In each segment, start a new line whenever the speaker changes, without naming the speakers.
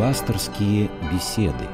Пасторские беседы.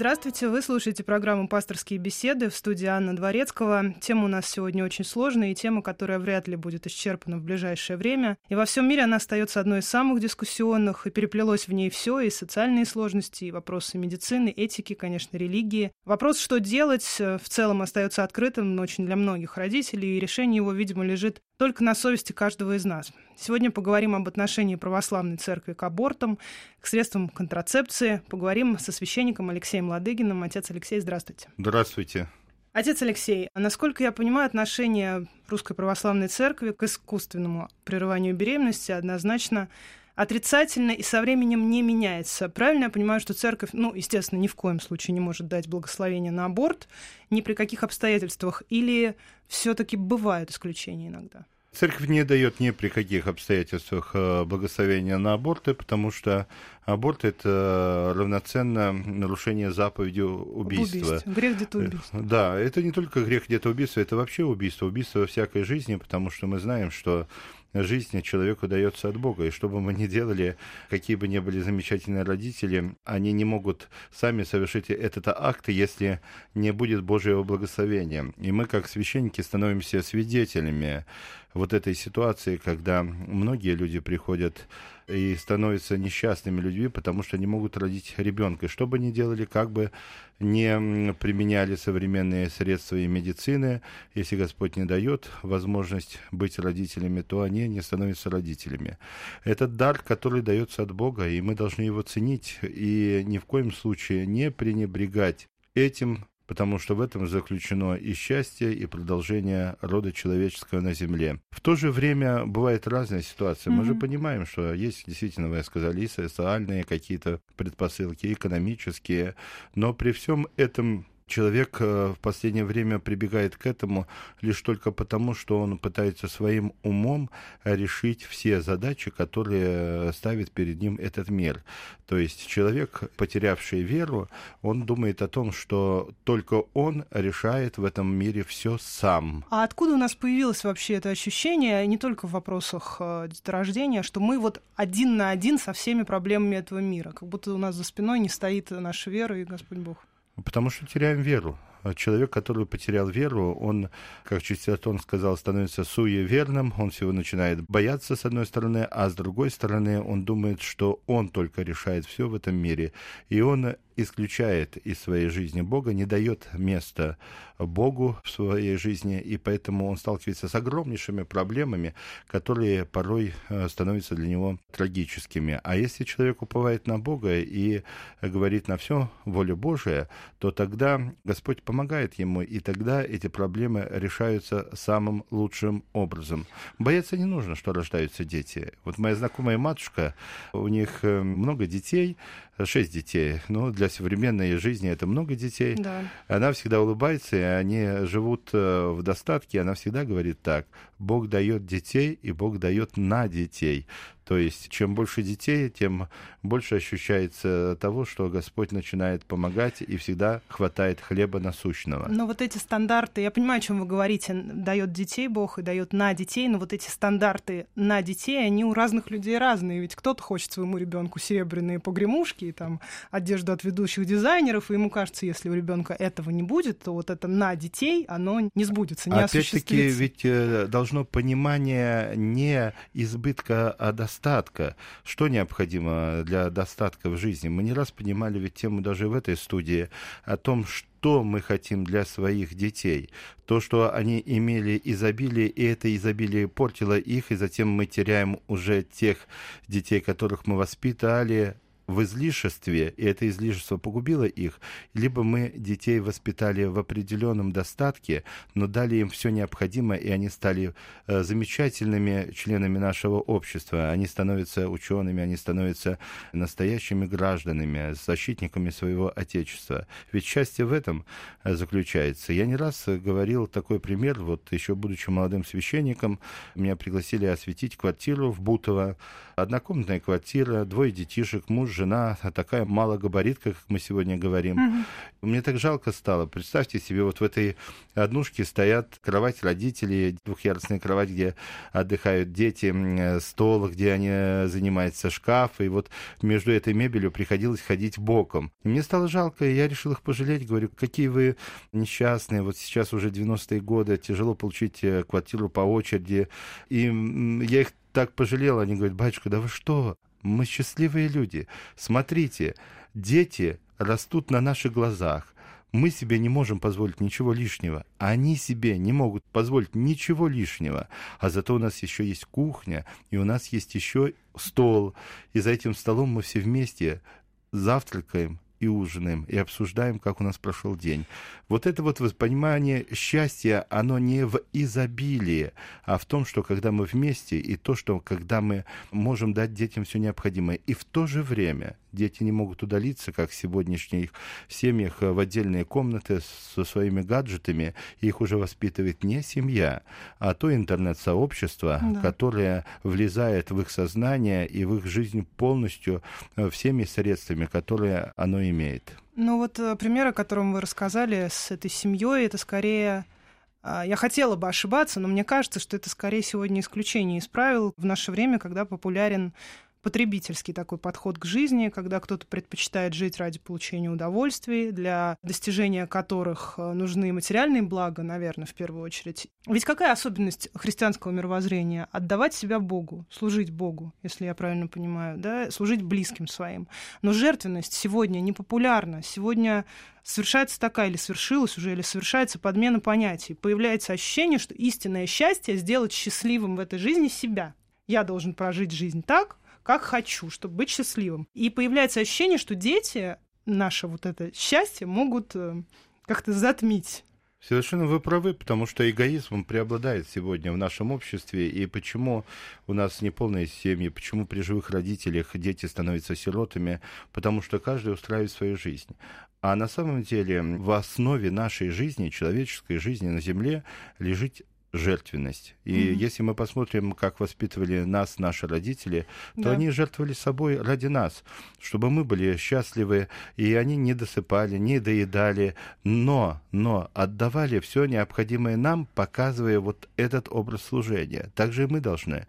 Здравствуйте, вы слушаете программу «Пасторские беседы» в студии Анна Дворецкого. Тема у нас сегодня очень сложная и тема, которая вряд ли будет исчерпана в ближайшее время. И во всем мире она остается одной из самых дискуссионных, и переплелось в ней все, и социальные сложности, и вопросы медицины, этики, конечно, религии. Вопрос, что делать, в целом остается открытым, но очень для многих родителей, и решение его, видимо, лежит только на совести каждого из нас. Сегодня поговорим об отношении православной церкви к абортам, к средствам контрацепции. Поговорим со священником Алексеем Ладыгиным. Отец Алексей, здравствуйте.
Здравствуйте.
Отец Алексей, насколько я понимаю, отношение Русской Православной Церкви к искусственному прерыванию беременности однозначно отрицательно и со временем не меняется. Правильно я понимаю, что церковь, ну, естественно, ни в коем случае не может дать благословение на аборт, ни при каких обстоятельствах, или все-таки бывают исключения иногда?
Церковь не дает ни при каких обстоятельствах э, благословения на аборты, потому что аборт это равноценно нарушение заповеди убийства.
Убийство. Грех где-то э.
Да, это не только грех где-то убийства, это вообще убийство, убийство во всякой жизни, потому что мы знаем, что жизни человеку дается от Бога. И что бы мы ни делали, какие бы ни были замечательные родители, они не могут сами совершить этот акт, если не будет Божьего благословения. И мы, как священники, становимся свидетелями вот этой ситуации, когда многие люди приходят и становятся несчастными людьми, потому что не могут родить ребенка. Что бы ни делали, как бы не применяли современные средства и медицины, если Господь не дает возможность быть родителями, то они не становятся родителями. Это дар, который дается от Бога, и мы должны его ценить и ни в коем случае не пренебрегать этим потому что в этом заключено и счастье, и продолжение рода человеческого на земле. В то же время бывает разная ситуация. Mm-hmm. Мы же понимаем, что есть действительно, вы сказали, и социальные какие-то предпосылки, экономические, но при всем этом человек э, в последнее время прибегает к этому лишь только потому, что он пытается своим умом решить все задачи, которые ставит перед ним этот мир. То есть человек, потерявший веру, он думает о том, что только он решает в этом мире все сам.
А откуда у нас появилось вообще это ощущение, не только в вопросах э, деторождения, что мы вот один на один со всеми проблемами этого мира, как будто у нас за спиной не стоит наша вера и Господь Бог?
Потому что теряем веру. Человек, который потерял веру, он, как Чистотон сказал, становится суеверным, он всего начинает бояться, с одной стороны, а с другой стороны, он думает, что он только решает все в этом мире, и он исключает из своей жизни Бога, не дает места Богу в своей жизни, и поэтому он сталкивается с огромнейшими проблемами, которые порой э, становятся для него трагическими. А если человек уповает на Бога и говорит на все воля Божия, то тогда Господь помогает ему, и тогда эти проблемы решаются самым лучшим образом. Бояться не нужно, что рождаются дети. Вот моя знакомая матушка, у них э, много детей, шесть детей. Ну, для современной жизни это много детей. Да. Она всегда улыбается, и они живут э, в достатке. Она всегда говорит так. Бог дает детей, и Бог дает на детей. То есть, чем больше детей, тем больше ощущается того, что Господь начинает помогать и всегда хватает хлеба насущного.
Но вот эти стандарты, я понимаю, о чем вы говорите, дает детей Бог и дает на детей, но вот эти стандарты на детей, они у разных людей разные. Ведь кто-то хочет своему ребенку серебряные погремушки и там одежду от ведущих дизайнеров, и ему кажется, если у ребенка этого не будет, то вот это на детей, оно не сбудется, не
Опять-таки, ведь э, должно понимание не избытка, а достатка. Что необходимо для достатка в жизни? Мы не раз поднимали ведь тему даже в этой студии о том, что мы хотим для своих детей. То, что они имели изобилие, и это изобилие портило их, и затем мы теряем уже тех детей, которых мы воспитали, в излишестве, и это излишество погубило их, либо мы детей воспитали в определенном достатке, но дали им все необходимое, и они стали э, замечательными членами нашего общества. Они становятся учеными, они становятся настоящими гражданами, защитниками своего Отечества. Ведь счастье в этом э, заключается. Я не раз говорил такой пример, вот еще будучи молодым священником, меня пригласили осветить квартиру в Бутово, однокомнатная квартира, двое детишек, муж, жена такая малогабаритка, как мы сегодня говорим. Mm-hmm. Мне так жалко стало. Представьте себе, вот в этой однушке стоят кровать родителей, двухъярусная кровать, где отдыхают дети, стол, где они занимаются, шкаф, и вот между этой мебелью приходилось ходить боком. И мне стало жалко, и я решил их пожалеть, говорю, какие вы несчастные, вот сейчас уже 90-е годы, тяжело получить э, квартиру по очереди, и я их так пожалел, они говорят, батюшка, да вы что, мы счастливые люди, смотрите, дети растут на наших глазах. Мы себе не можем позволить ничего лишнего. Они себе не могут позволить ничего лишнего. А зато у нас еще есть кухня, и у нас есть еще стол. И за этим столом мы все вместе завтракаем, и ужинаем, и обсуждаем, как у нас прошел день. Вот это вот понимание счастья, оно не в изобилии, а в том, что когда мы вместе, и то, что когда мы можем дать детям все необходимое. И в то же время дети не могут удалиться, как в сегодняшних семьях, в отдельные комнаты со своими гаджетами. Их уже воспитывает не семья, а то интернет-сообщество, да. которое влезает в их сознание и в их жизнь полностью э, всеми средствами, которые оно имеет.
Ну вот э, пример, о котором вы рассказали с этой семьей, это скорее а, я хотела бы ошибаться, но мне кажется, что это скорее сегодня исключение из правил. В наше время, когда популярен потребительский такой подход к жизни, когда кто-то предпочитает жить ради получения удовольствий, для достижения которых э, нужны материальные блага, наверное, в первую очередь. Ведь какая особенность христианского мировоззрения? Отдавать себя Богу, служить Богу, если я правильно понимаю, да, служить близким своим. Но жертвенность сегодня не популярна. Сегодня совершается такая или свершилась уже, или совершается подмена понятий. Появляется ощущение, что истинное счастье сделать счастливым в этой жизни себя. Я должен прожить жизнь так, как хочу, чтобы быть счастливым. И появляется ощущение, что дети наше вот это счастье могут э, как-то затмить.
Совершенно вы правы, потому что эгоизм преобладает сегодня в нашем обществе. И почему у нас неполные семьи, почему при живых родителях дети становятся сиротами? Потому что каждый устраивает свою жизнь. А на самом деле в основе нашей жизни, человеческой жизни на Земле, лежит жертвенность. И mm-hmm. если мы посмотрим, как воспитывали нас наши родители, то да. они жертвовали собой ради нас, чтобы мы были счастливы, и они не досыпали, не доедали, но, но отдавали все необходимое нам, показывая вот этот образ служения. Так же и мы должны.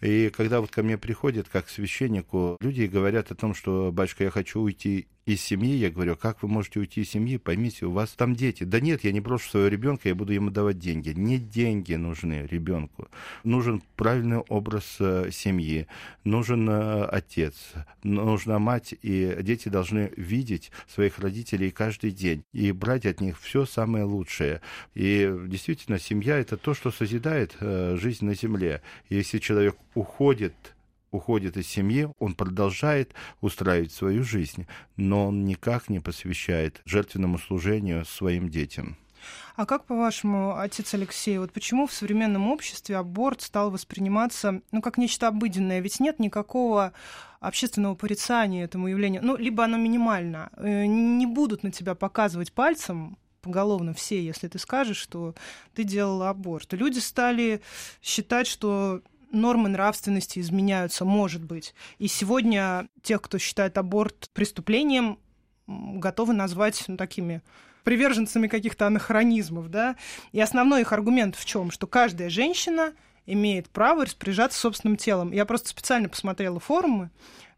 И когда вот ко мне приходят, как священнику, люди говорят о том, что, батюшка, я хочу уйти из семьи, я говорю, как вы можете уйти из семьи, поймите, у вас там дети. Да нет, я не брошу своего ребенка, я буду ему давать деньги. Не деньги нужны ребенку. Нужен правильный образ э, семьи, нужен э, отец, нужна мать, и дети должны видеть своих родителей каждый день и брать от них все самое лучшее. И действительно, семья это то, что созидает э, жизнь на земле. Если человек уходит уходит из семьи, он продолжает устраивать свою жизнь, но он никак не посвящает жертвенному служению своим детям.
А как, по-вашему, отец Алексей, вот почему в современном обществе аборт стал восприниматься, ну, как нечто обыденное? Ведь нет никакого общественного порицания этому явлению. Ну, либо оно минимально. Э, не будут на тебя показывать пальцем, поголовно все, если ты скажешь, что ты делала аборт. Люди стали считать, что нормы нравственности изменяются, может быть. И сегодня тех, кто считает аборт преступлением, готовы назвать ну, такими приверженцами каких-то анахронизмов, да. И основной их аргумент в чем? Что каждая женщина имеет право распоряжаться собственным телом. Я просто специально посмотрела форумы,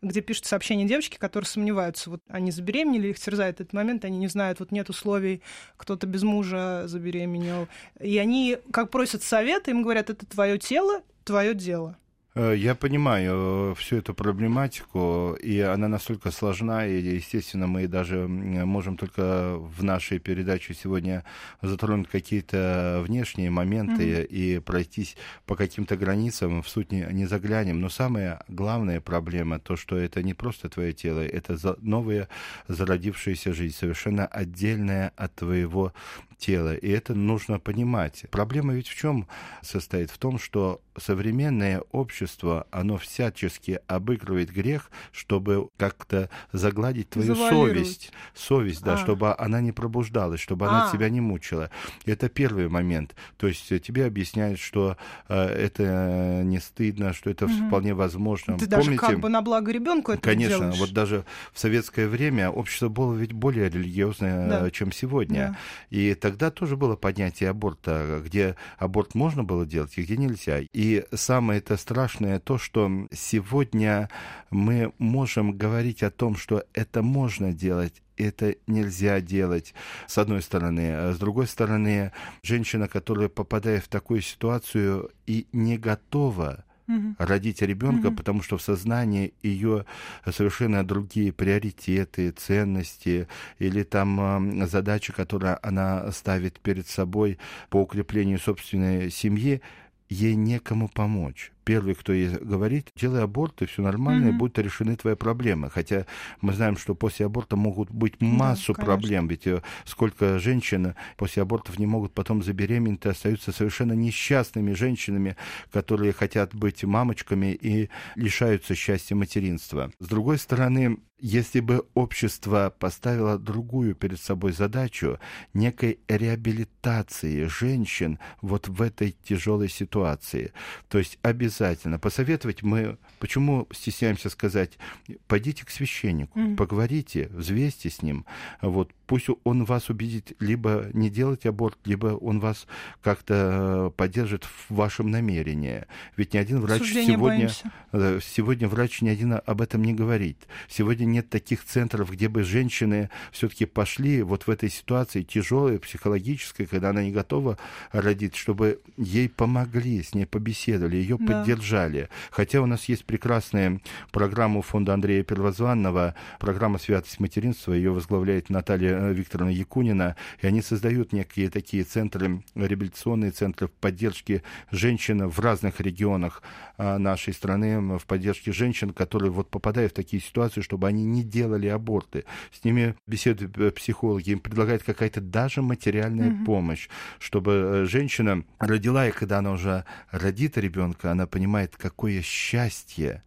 где пишут сообщения девочки, которые сомневаются, вот они забеременели, их терзает этот момент, они не знают, вот нет условий, кто-то без мужа забеременел. И они, как просят совета, им говорят, это твое тело, твое дело.
Э, я понимаю э, всю эту проблематику, и она настолько сложна, и, естественно, мы даже можем только в нашей передаче сегодня затронуть какие-то внешние моменты mm-hmm. и пройтись по каким-то границам, в суть не, не заглянем. Но самая главная проблема, то, что это не просто твое тело, это за, новая зародившаяся жизнь, совершенно отдельная от твоего тело, и это нужно понимать. Проблема ведь в чем состоит? В том, что современное общество, оно всячески обыгрывает грех, чтобы как-то загладить твою совесть. Совесть, да, а. чтобы она не пробуждалась, чтобы а. она тебя не мучила. Это первый момент. То есть тебе объясняют, что э, это не стыдно, что это угу. вполне возможно.
Ты Помните, даже как бы на благо ребенку это
Конечно,
делаешь.
вот даже в советское время общество было ведь более религиозное, да. чем сегодня. Да. И тогда тоже было понятие аборта, где аборт можно было делать и где нельзя. И самое это страшное то, что сегодня мы можем говорить о том, что это можно делать, это нельзя делать, с одной стороны. А с другой стороны, женщина, которая попадает в такую ситуацию и не готова угу. родить ребенка, угу. потому что в сознании ее совершенно другие приоритеты, ценности или там задачи, которые она ставит перед собой по укреплению собственной семьи, ей некому помочь первый, кто ей говорит, делай аборт, и все нормально, mm-hmm. и будут решены твои проблемы. Хотя мы знаем, что после аборта могут быть массу да, проблем, ведь э, сколько женщин после абортов не могут потом забеременеть и остаются совершенно несчастными женщинами, которые хотят быть мамочками и лишаются счастья материнства. С другой стороны, если бы общество поставило другую перед собой задачу некой реабилитации женщин вот в этой тяжелой ситуации, то есть обязательно посоветовать мы, почему стесняемся сказать, пойдите к священнику, mm-hmm. поговорите, взвесьте с ним, вот пусть он вас убедит либо не делать аборт, либо он вас как-то поддержит в вашем намерении. Ведь ни один врач Суждение сегодня, боимся. сегодня врач ни один об этом не говорит. Сегодня нет таких центров, где бы женщины все-таки пошли вот в этой ситуации тяжелой, психологической, когда она не готова родить, чтобы ей помогли, с ней побеседовали, ее да. поддержали. Хотя у нас есть прекрасная программа фонда Андрея Первозванного, программа «Святость материнства», ее возглавляет Наталья э, Викторовна Якунина, и они создают некие такие центры, реабилитационные центры поддержки женщин в разных регионах а, нашей страны, в поддержке женщин, которые вот попадают в такие ситуации, чтобы они не делали аборты. С ними беседуют э, психологи, им предлагают какая-то даже материальная mm-hmm. помощь, чтобы э, женщина родила, и когда она уже родит ребенка, она понимает, какое счастье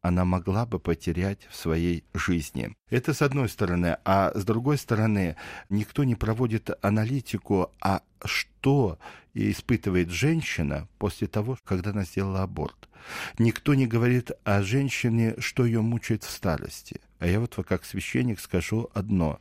она могла бы потерять в своей жизни. Это с одной стороны. А с другой стороны, никто не проводит аналитику, а что испытывает женщина после того, когда она сделала аборт. Никто не говорит о женщине, что ее мучает в старости. А я вот как священник скажу одно.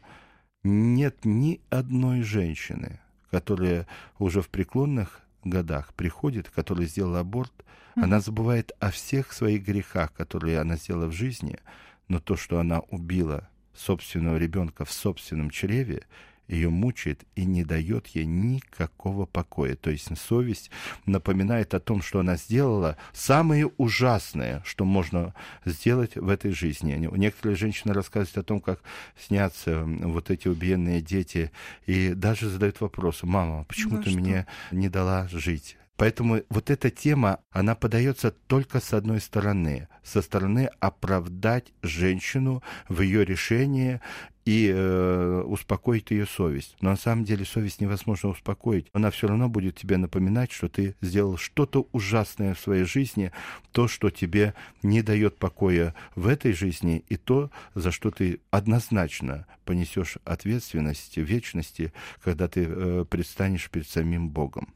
Нет ни одной женщины, которая уже в преклонных годах приходит, которая сделала аборт, mm-hmm. она забывает о всех своих грехах, которые она сделала в жизни, но то, что она убила собственного ребенка в собственном чреве, ее мучает и не дает ей никакого покоя. То есть совесть напоминает о том, что она сделала самое ужасное, что можно сделать в этой жизни. Некоторые женщины рассказывают о том, как снятся вот эти убиенные дети, и даже задают вопрос, мама, почему да ты что? мне не дала жить? Поэтому вот эта тема, она подается только с одной стороны, со стороны оправдать женщину в ее решении и э, успокоить ее совесть. Но на самом деле совесть невозможно успокоить. Она все равно будет тебе напоминать, что ты сделал что-то ужасное в своей жизни, то, что тебе не дает покоя в этой жизни, и то, за что ты однозначно понесешь ответственность в вечности, когда ты э, предстанешь перед самим Богом.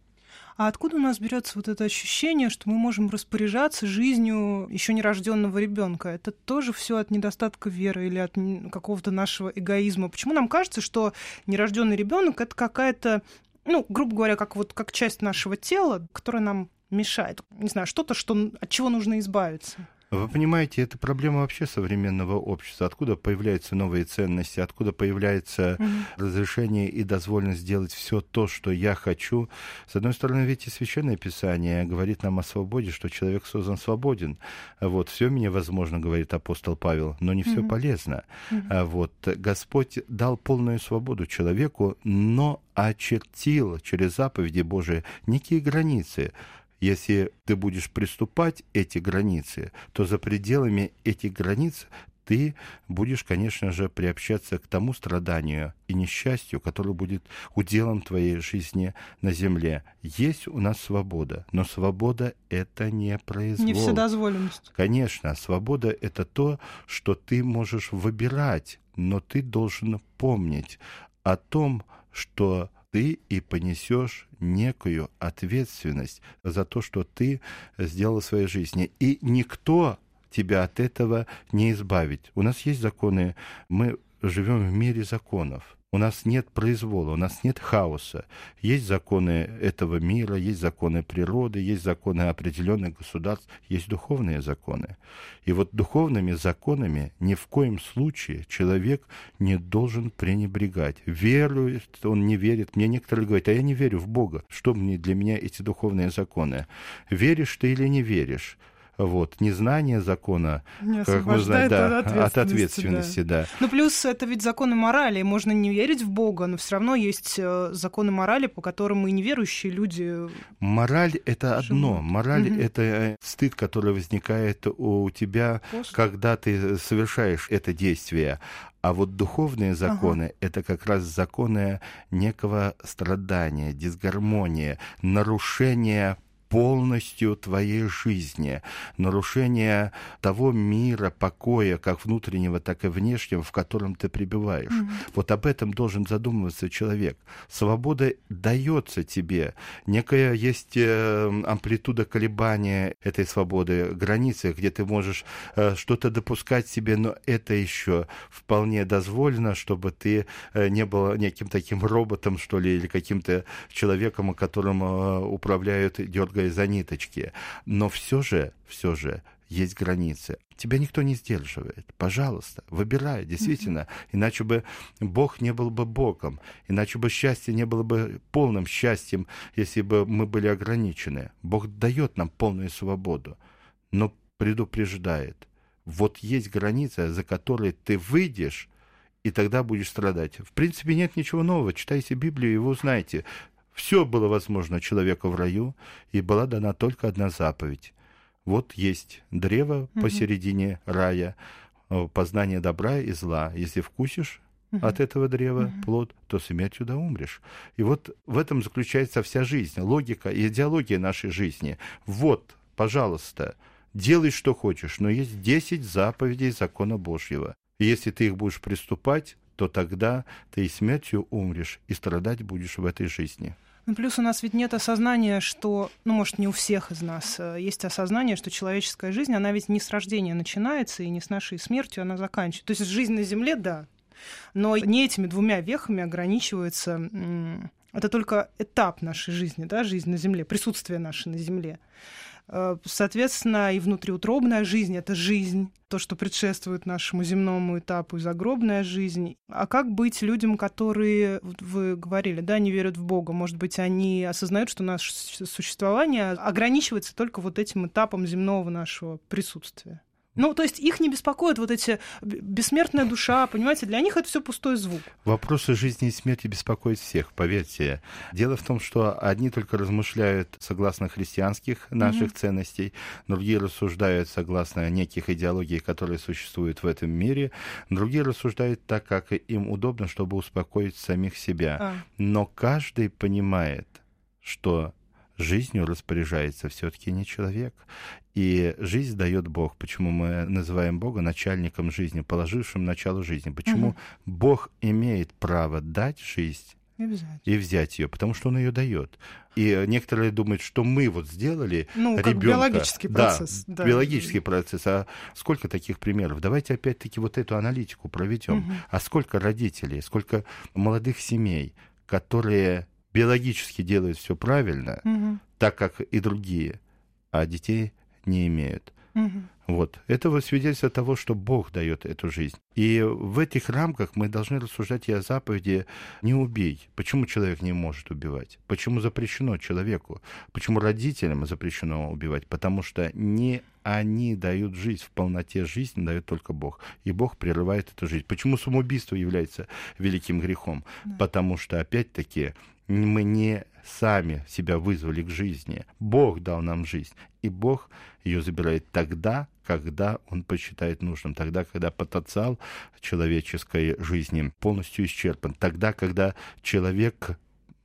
А откуда у нас берется вот это ощущение, что мы можем распоряжаться жизнью еще нерожденного ребенка? Это тоже все от недостатка веры или от какого-то нашего эгоизма? Почему нам кажется, что нерожденный ребенок это какая-то, ну, грубо говоря, как вот как часть нашего тела, которая нам мешает? Не знаю, что-то, что, от чего нужно избавиться?
Вы понимаете, это проблема вообще современного общества. Откуда появляются новые ценности, откуда появляется mm-hmm. разрешение и дозволенность сделать все то, что я хочу. С одной стороны, ведь и Священное Писание говорит нам о свободе, что человек создан свободен. Вот, все мне возможно, говорит апостол Павел, но не все mm-hmm. полезно. Mm-hmm. Вот, Господь дал полную свободу человеку, но очертил через заповеди Божии некие границы если ты будешь приступать эти границы, то за пределами этих границ ты будешь, конечно же, приобщаться к тому страданию и несчастью, которое будет уделом твоей жизни на земле. Есть у нас свобода, но свобода — это не произвол.
Не вседозволенность.
Конечно, свобода — это то, что ты можешь выбирать, но ты должен помнить о том, что ты и понесешь некую ответственность за то, что ты сделал в своей жизни. И никто тебя от этого не избавить. У нас есть законы, мы живем в мире законов. У нас нет произвола, у нас нет хаоса. Есть законы этого мира, есть законы природы, есть законы определенных государств, есть духовные законы. И вот духовными законами ни в коем случае человек не должен пренебрегать. Верует, он не верит. Мне некоторые говорят, а я не верю в Бога. Что мне для меня эти духовные законы? Веришь ты или не веришь? Вот. Незнание закона,
не
как мы знаем, да,
от ответственности.
От ответственности да. Да.
Ну, плюс это ведь законы морали. Можно не верить в Бога, но все равно есть э, законы морали, по которым и неверующие люди.
Мораль это одно. Мораль угу. это э, стыд, который возникает у тебя, После. когда ты совершаешь это действие. А вот духовные законы ага. это как раз законы некого страдания, дисгармонии, нарушения полностью твоей жизни, нарушение того мира, покоя, как внутреннего, так и внешнего, в котором ты пребываешь. Mm-hmm. Вот об этом должен задумываться человек. Свобода дается тебе. Некая есть э, амплитуда колебания этой свободы, границы, где ты можешь э, что-то допускать себе, но это еще вполне дозволено, чтобы ты э, не был неким таким роботом, что ли, или каким-то человеком, которым управляют, дергают дергая за ниточки. Но все же, все же есть границы. Тебя никто не сдерживает. Пожалуйста, выбирай, действительно. Иначе бы Бог не был бы Богом. Иначе бы счастье не было бы полным счастьем, если бы мы были ограничены. Бог дает нам полную свободу, но предупреждает. Вот есть граница, за которой ты выйдешь, и тогда будешь страдать. В принципе, нет ничего нового. Читайте Библию, и вы узнаете. Все было возможно человеку в раю, и была дана только одна заповедь. Вот есть древо угу. посередине рая, э, познание добра и зла. Если вкусишь угу. от этого древа угу. плод, то смертью да умрешь. И вот в этом заключается вся жизнь, логика и идеология нашей жизни. Вот, пожалуйста, делай, что хочешь, но есть 10 заповедей закона Божьего. И если ты их будешь приступать, то тогда ты и смертью умрешь, и страдать будешь в этой жизни.
Ну, плюс у нас ведь нет осознания, что, ну, может, не у всех из нас э, есть осознание, что человеческая жизнь, она ведь не с рождения начинается, и не с нашей смертью она заканчивается. То есть жизнь на Земле, да, но не этими двумя вехами ограничивается это только этап нашей жизни, да, жизнь на Земле, присутствие наше на Земле. Э, соответственно, и внутриутробная жизнь — это жизнь, то, что предшествует нашему земному этапу, и загробная жизнь. А как быть людям, которые, вы говорили, да, не верят в Бога? Может быть, они осознают, что наше существование ограничивается только вот этим этапом земного нашего присутствия? Ну, то есть их не беспокоят вот эти бессмертная душа, понимаете, для них это все пустой звук.
Вопросы жизни и смерти беспокоят всех, поверьте. Дело в том, что одни только размышляют согласно христианских наших mm-hmm. ценностей, другие рассуждают согласно неких идеологий, которые существуют в этом мире, другие рассуждают так, как им удобно, чтобы успокоить самих себя. А. Но каждый понимает, что жизнью распоряжается все-таки не человек. И жизнь дает Бог. Почему мы называем Бога начальником жизни, положившим начало жизни? Почему угу. Бог имеет право дать жизнь
и взять.
и взять ее, потому что он ее дает. И некоторые думают, что мы вот сделали
ну,
ребенка.
биологический процесс.
Да, да, биологический процесс. А сколько таких примеров? Давайте опять-таки вот эту аналитику проведем. Угу. А сколько родителей, сколько молодых семей, которые биологически делают все правильно, угу. так как и другие, а детей не имеют. Угу. Вот. Это вот свидетельство того, что Бог дает эту жизнь. И в этих рамках мы должны рассуждать и о заповеди «не убей». Почему человек не может убивать? Почему запрещено человеку? Почему родителям запрещено убивать? Потому что не они дают жизнь, в полноте жизни дает только Бог. И Бог прерывает эту жизнь. Почему самоубийство является великим грехом? Да. Потому что, опять-таки, мы не сами себя вызвали к жизни. Бог дал нам жизнь. И Бог ее забирает тогда, когда он посчитает нужным, тогда, когда потенциал человеческой жизни полностью исчерпан, тогда, когда человек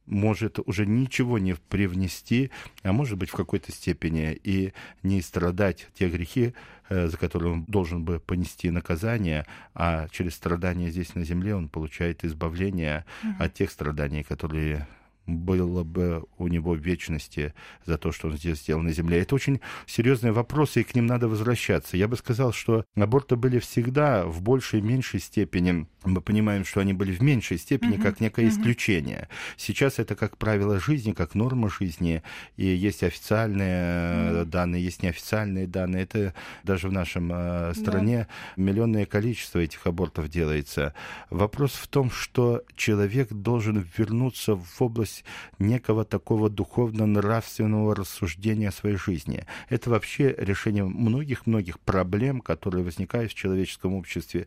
может уже ничего не привнести, а может быть в какой-то степени и не страдать те грехи, э, за которые он должен бы понести наказание, а через страдания здесь на земле он получает избавление угу. от тех страданий, которые было бы у него в вечности за то, что он здесь сделал на Земле. Это очень серьезные вопросы, и к ним надо возвращаться. Я бы сказал, что аборты были всегда в большей и меньшей степени. Мы понимаем, что они были в меньшей степени, как некое исключение. Сейчас это как правило жизни, как норма жизни, и есть официальные uh-huh. данные, есть неофициальные данные. Это даже в нашем э, стране да. миллионное количество этих абортов делается. Вопрос в том, что человек должен вернуться в область есть некого такого духовно-нравственного рассуждения о своей жизни. Это вообще решение многих-многих проблем, которые возникают в человеческом обществе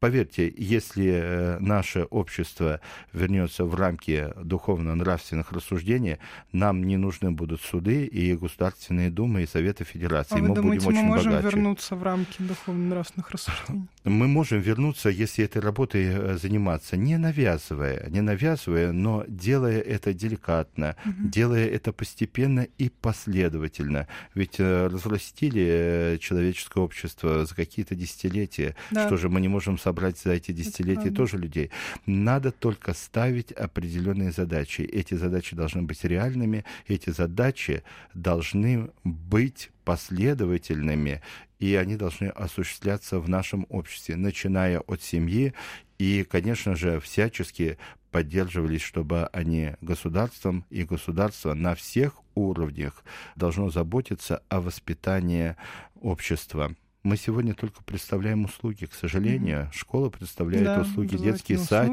Поверьте, если э, наше общество вернется в рамки духовно-нравственных рассуждений, нам не нужны будут суды и государственные думы и Советы Федерации.
А
мы
вы думаете,
будем
мы
очень
можем
богаче.
вернуться в рамки духовно-нравственных рассуждений?
Мы можем вернуться, если этой работой э, заниматься, не навязывая, не навязывая, но делая это деликатно, угу. делая это постепенно и последовательно. Ведь э, разрастили человеческое общество за какие-то десятилетия. Да. Что же, мы не можем собрать за эти десятилетия тоже людей. Надо только ставить определенные задачи. Эти задачи должны быть реальными, эти задачи должны быть последовательными, и они должны осуществляться в нашем обществе, начиная от семьи и, конечно же, всячески поддерживались, чтобы они государством и государство на всех уровнях должно заботиться о воспитании общества. Мы сегодня только представляем услуги, к сожалению. Mm-hmm. Школа представляет да, услуги, детский сад.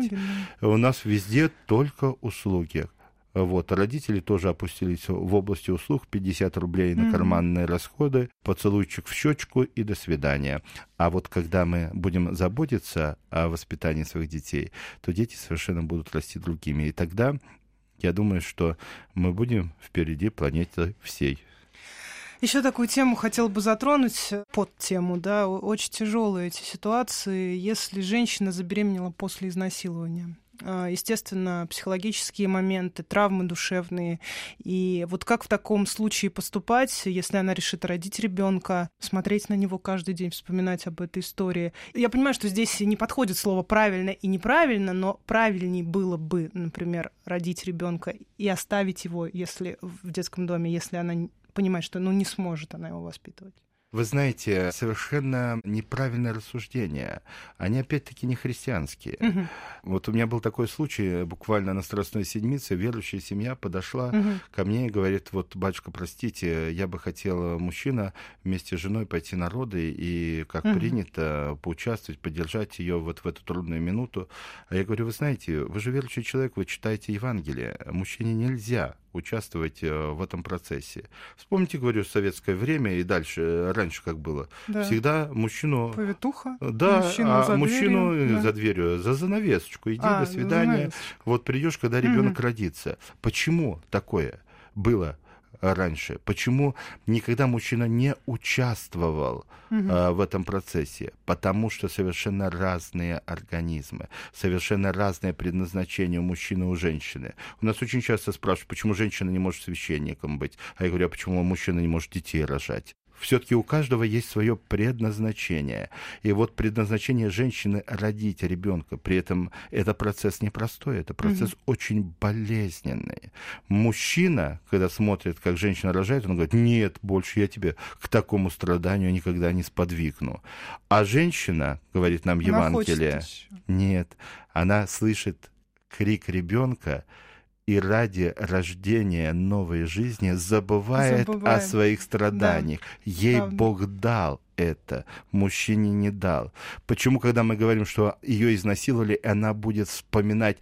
Да. У нас везде только услуги. Вот, родители тоже опустились в области услуг 50 рублей на mm-hmm. карманные расходы, поцелуйчик в щечку и до свидания. А вот когда мы будем заботиться о воспитании своих детей, то дети совершенно будут расти другими. И тогда я думаю, что мы будем впереди планеты всей.
Еще такую тему хотел бы затронуть под тему, да, очень тяжелые эти ситуации, если женщина забеременела после изнасилования а, естественно, психологические моменты, травмы душевные. И вот как в таком случае поступать, если она решит родить ребенка, смотреть на него каждый день, вспоминать об этой истории. Я понимаю, что здесь не подходит слово правильно и неправильно, но правильнее было бы, например, родить ребенка и оставить его, если в детском доме, если она понимает, что ну, не сможет она его воспитывать.
Вы знаете, совершенно неправильное рассуждение. Они опять-таки не христианские. Угу. Вот у меня был такой случай, буквально на Страстной Седмице, верующая семья подошла угу. ко мне и говорит, вот, батюшка, простите, я бы хотела, мужчина, вместе с женой пойти на роды и, как угу. принято, поучаствовать, поддержать ее вот в эту трудную минуту. А я говорю, вы знаете, вы же верующий человек, вы читаете Евангелие. Мужчине нельзя участвовать э, в этом процессе. Вспомните, говорю, советское время и дальше, э, раньше как было. Да. Всегда мужчину...
Повитуха.
Да, мужчину а за мужчину дверью, за дверью, за занавесочку. Иди, а, до свидания. Вот придешь, когда ребенок угу. родится. Почему такое было? Раньше. Почему никогда мужчина не участвовал угу. а, в этом процессе? Потому что совершенно разные организмы, совершенно разное предназначение у мужчины и у женщины. У нас очень часто спрашивают, почему женщина не может священником быть, а я говорю, а почему мужчина не может детей рожать? Все-таки у каждого есть свое предназначение. И вот предназначение женщины родить ребенка, при этом это процесс непростой, это процесс угу. очень болезненный. Мужчина, когда смотрит, как женщина рожает, он говорит, нет, больше я тебе к такому страданию никогда не сподвигну. А женщина, говорит нам она Евангелие, нет, она слышит крик ребенка, и ради рождения новой жизни забывает, забывает. о своих страданиях. Да, Ей правда. Бог дал это, мужчине не дал. Почему, когда мы говорим, что ее изнасиловали, она будет вспоминать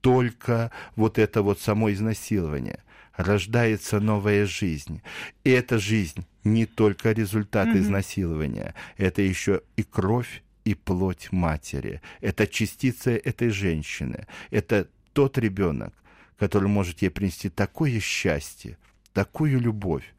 только вот это вот само изнасилование? Рождается новая жизнь. И эта жизнь не только результат mm-hmm. изнасилования, это еще и кровь, и плоть матери. Это частица этой женщины. Это тот ребенок, который может ей принести такое счастье, такую любовь,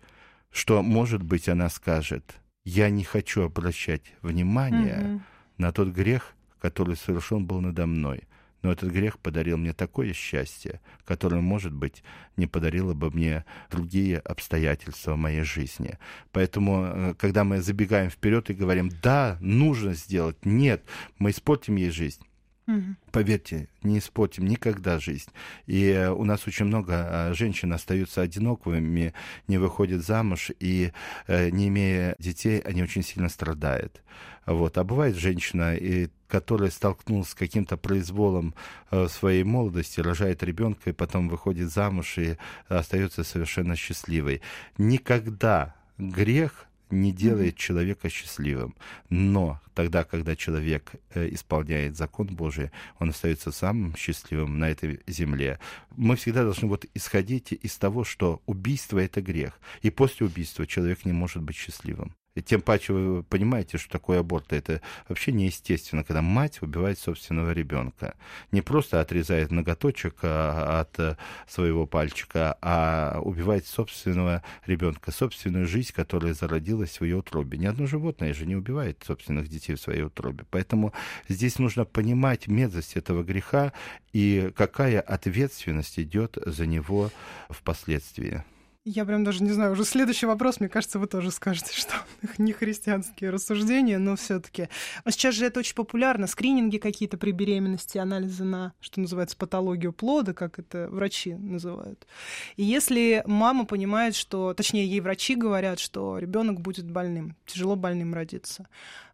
что, может быть, она скажет, я не хочу обращать внимание mm-hmm. на тот грех, который совершен был надо мной. Но этот грех подарил мне такое счастье, которое, может быть, не подарило бы мне другие обстоятельства в моей жизни. Поэтому, э, когда мы забегаем вперед и говорим, да, нужно сделать, нет, мы испортим ей жизнь. Угу. Поверьте, не испортим никогда жизнь. И э, у нас очень много э, женщин остаются одиноковыми, не выходят замуж, и не имея детей, они очень сильно страдают. Вот. А бывает женщина, и, которая столкнулась с каким-то произволом э, в своей молодости, рожает ребенка и потом выходит замуж и остается совершенно счастливой. Никогда грех не делает mm-hmm. человека счастливым. Но тогда, когда человек э, исполняет закон Божий, он остается самым счастливым на этой земле. Мы всегда должны вот исходить из того, что убийство это грех. И после убийства человек не может быть счастливым. Тем паче вы понимаете, что такое аборт. Это вообще неестественно, когда мать убивает собственного ребенка. Не просто отрезает ноготочек а, от э, своего пальчика, а убивает собственного ребенка, собственную жизнь, которая зародилась в ее утробе. Ни одно животное же не убивает собственных детей в своей утробе. Поэтому здесь нужно понимать мерзость этого греха и какая ответственность идет за него впоследствии.
Я прям даже не знаю, уже следующий вопрос, мне кажется, вы тоже скажете, что не христианские рассуждения, но все таки А сейчас же это очень популярно, скрининги какие-то при беременности, анализы на, что называется, патологию плода, как это врачи называют. И если мама понимает, что, точнее, ей врачи говорят, что ребенок будет больным, тяжело больным родиться,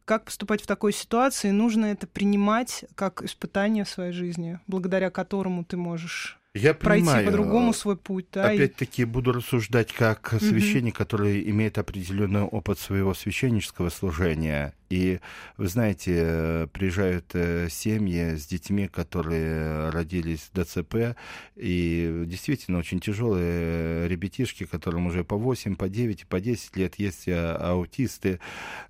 как поступать в такой ситуации? Нужно это принимать как испытание в своей жизни, благодаря которому ты можешь
я
пройти по-другому свой путь. Да,
Опять-таки и... буду рассуждать как священник, угу. который имеет определенный опыт своего священнического служения. И, вы знаете, приезжают э, семьи с детьми, которые родились в ДЦП, и действительно очень тяжелые ребятишки, которым уже по 8, по 9, по 10 лет есть э, аутисты,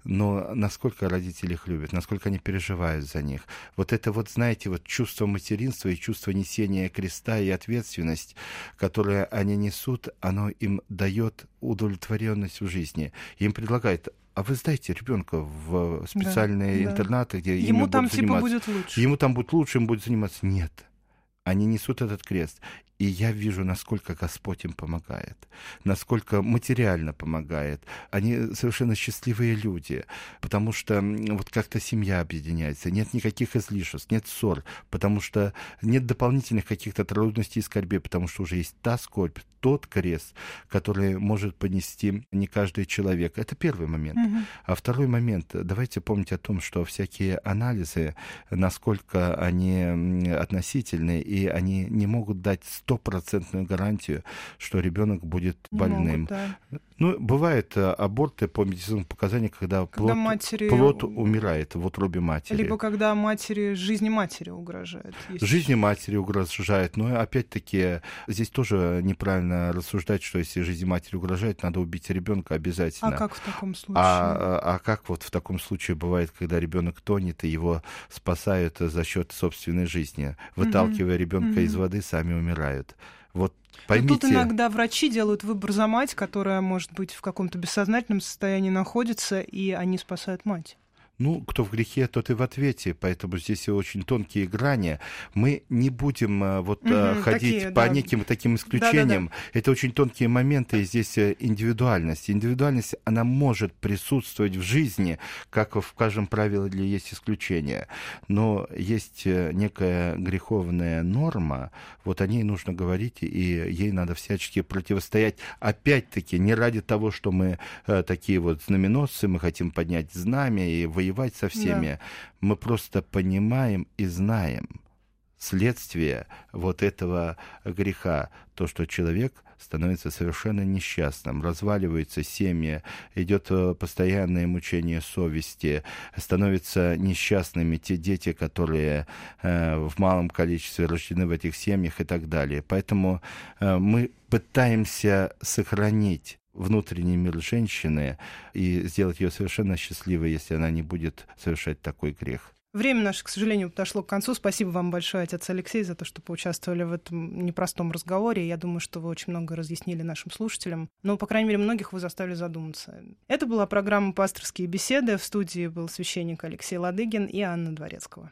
но насколько родители их любят, насколько они переживают за них. Вот это вот, знаете, вот чувство материнства и чувство несения креста и ответственность, которое они несут, оно им дает удовлетворенность в жизни. Им предлагают а вы сдаете ребенка в специальные да, интернаты, где
ему там типа будет лучше.
Ему там будет лучше, им будет заниматься. Нет. Они несут этот крест. И я вижу, насколько Господь им помогает, насколько материально помогает. Они совершенно счастливые люди, потому что вот как-то семья объединяется, нет никаких излишеств, нет ссор, потому что нет дополнительных каких-то трудностей и скорбей, потому что уже есть та скорбь, тот крест, который может понести не каждый человек. Это первый момент. Угу. А второй момент, давайте помнить о том, что всякие анализы, насколько они относительны, и они не могут дать стопроцентную гарантию, что ребенок будет больным. Могут, да. Ну, бывают э, аборты по медицинским показаниям, когда, когда плод, матери... плод умирает в утробе матери.
Либо когда матери, жизни матери угрожает.
Жизни матери угрожает. Но опять-таки здесь тоже неправильно рассуждать, что если жизни матери угрожает, надо убить ребенка обязательно.
А как в таком случае?
А, а, а как вот в таком случае бывает, когда ребенок тонет и его спасают за счет собственной жизни, выталкивая ребенка из воды, сами умирают. Вот Поймите...
Но тут иногда врачи делают выбор за мать, которая, может быть, в каком-то бессознательном состоянии находится, и они спасают мать
ну, кто в грехе, тот и в ответе, поэтому здесь очень тонкие грани. Мы не будем э, вот угу, ходить такие, по да. неким таким исключениям. Да, да, да. Это очень тонкие моменты, и здесь э, индивидуальность. Индивидуальность, она может присутствовать в жизни, как в каждом правиле есть исключения. Но есть некая греховная норма, вот о ней нужно говорить, и ей надо всячески противостоять. Опять-таки, не ради того, что мы такие вот знаменосцы, мы хотим поднять знамя и воевать воевать со всеми. Да. Мы просто понимаем и знаем следствие вот этого греха, то, что человек становится совершенно несчастным, разваливаются семьи, идет э, постоянное мучение совести, становятся несчастными те дети, которые э, в малом количестве рождены в этих семьях и так далее. Поэтому э, мы пытаемся сохранить внутренний мир женщины и сделать ее совершенно счастливой, если она не будет совершать такой грех.
Время наше, к сожалению, подошло к концу. Спасибо вам большое, отец Алексей, за то, что поучаствовали в этом непростом разговоре. Я думаю, что вы очень много разъяснили нашим слушателям. Но, по крайней мере, многих вы заставили задуматься. Это была программа «Пасторские беседы». В студии был священник Алексей Ладыгин и Анна Дворецкого.